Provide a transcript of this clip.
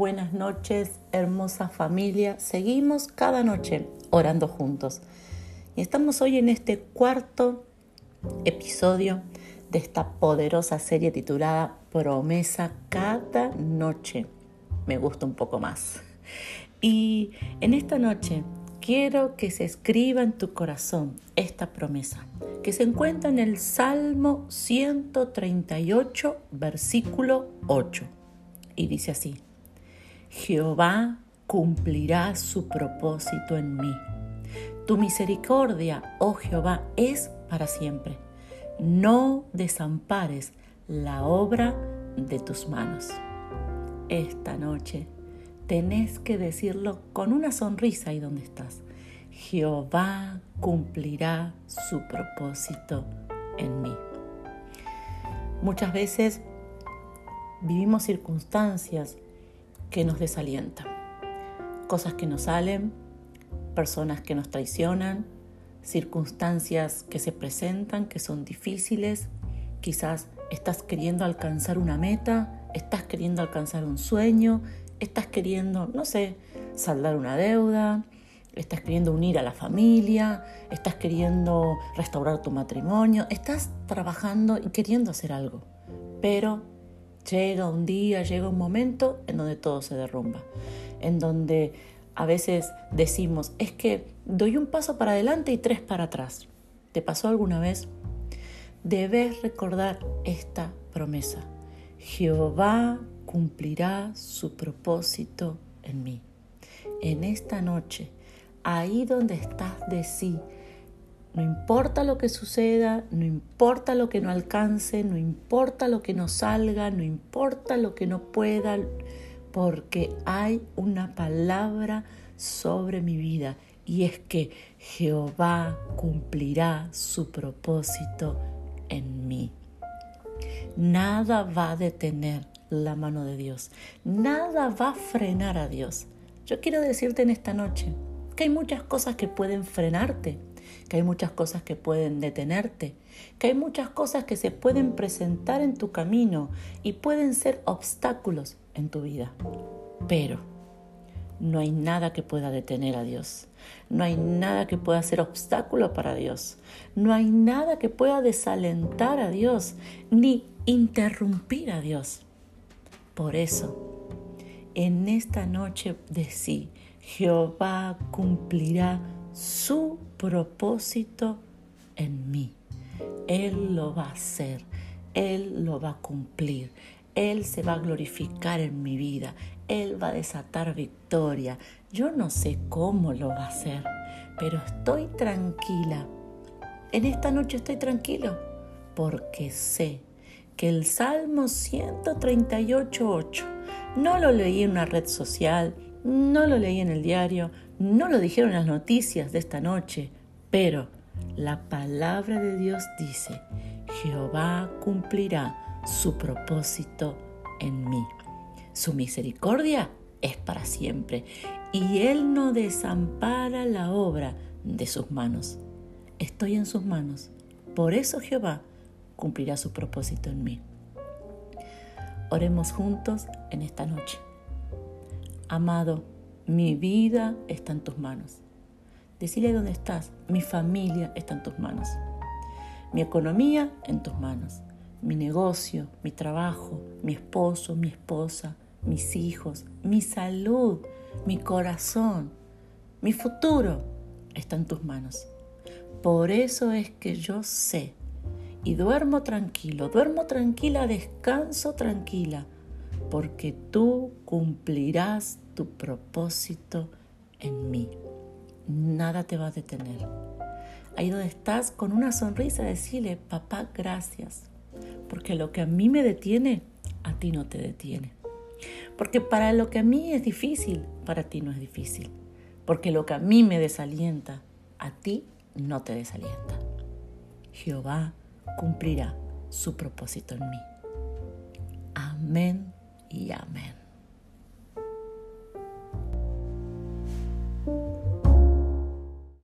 buenas noches, hermosa familia. Seguimos cada noche orando juntos. Y estamos hoy en este cuarto episodio de esta poderosa serie titulada Promesa cada noche. Me gusta un poco más. Y en esta noche quiero que se escriba en tu corazón esta promesa, que se encuentra en el Salmo 138, versículo 8. Y dice así, Jehová cumplirá su propósito en mí. Tu misericordia, oh Jehová, es para siempre. No desampares la obra de tus manos. Esta noche tenés que decirlo con una sonrisa ahí donde estás. Jehová cumplirá su propósito en mí. Muchas veces vivimos circunstancias que nos desalienta. Cosas que nos salen, personas que nos traicionan, circunstancias que se presentan que son difíciles. Quizás estás queriendo alcanzar una meta, estás queriendo alcanzar un sueño, estás queriendo, no sé, saldar una deuda, estás queriendo unir a la familia, estás queriendo restaurar tu matrimonio, estás trabajando y queriendo hacer algo, pero Llega un día, llega un momento en donde todo se derrumba, en donde a veces decimos, es que doy un paso para adelante y tres para atrás. ¿Te pasó alguna vez? Debes recordar esta promesa. Jehová cumplirá su propósito en mí. En esta noche, ahí donde estás de sí, no importa lo que suceda, no importa lo que no alcance, no importa lo que no salga, no importa lo que no pueda, porque hay una palabra sobre mi vida y es que Jehová cumplirá su propósito en mí. Nada va a detener la mano de Dios, nada va a frenar a Dios. Yo quiero decirte en esta noche que hay muchas cosas que pueden frenarte, que hay muchas cosas que pueden detenerte, que hay muchas cosas que se pueden presentar en tu camino y pueden ser obstáculos en tu vida. Pero no hay nada que pueda detener a Dios. No hay nada que pueda ser obstáculo para Dios. No hay nada que pueda desalentar a Dios ni interrumpir a Dios. Por eso, en esta noche de sí, Jehová cumplirá su propósito en mí. Él lo va a hacer, Él lo va a cumplir, Él se va a glorificar en mi vida, Él va a desatar victoria. Yo no sé cómo lo va a hacer, pero estoy tranquila. En esta noche estoy tranquilo porque sé que el Salmo 138.8 no lo leí en una red social, no lo leí en el diario, no lo dijeron las noticias de esta noche, pero la palabra de Dios dice, Jehová cumplirá su propósito en mí. Su misericordia es para siempre y Él no desampara la obra de sus manos. Estoy en sus manos. Por eso Jehová cumplirá su propósito en mí. Oremos juntos en esta noche. Amado, mi vida está en tus manos. Decirle dónde estás. Mi familia está en tus manos. Mi economía en tus manos. Mi negocio, mi trabajo, mi esposo, mi esposa, mis hijos, mi salud, mi corazón, mi futuro está en tus manos. Por eso es que yo sé y duermo tranquilo, duermo tranquila, descanso tranquila porque tú cumplirás tu propósito en mí. Nada te va a detener. Ahí donde estás, con una sonrisa, decirle, papá, gracias, porque lo que a mí me detiene, a ti no te detiene. Porque para lo que a mí es difícil, para ti no es difícil. Porque lo que a mí me desalienta, a ti no te desalienta. Jehová cumplirá su propósito en mí. Amén y amén.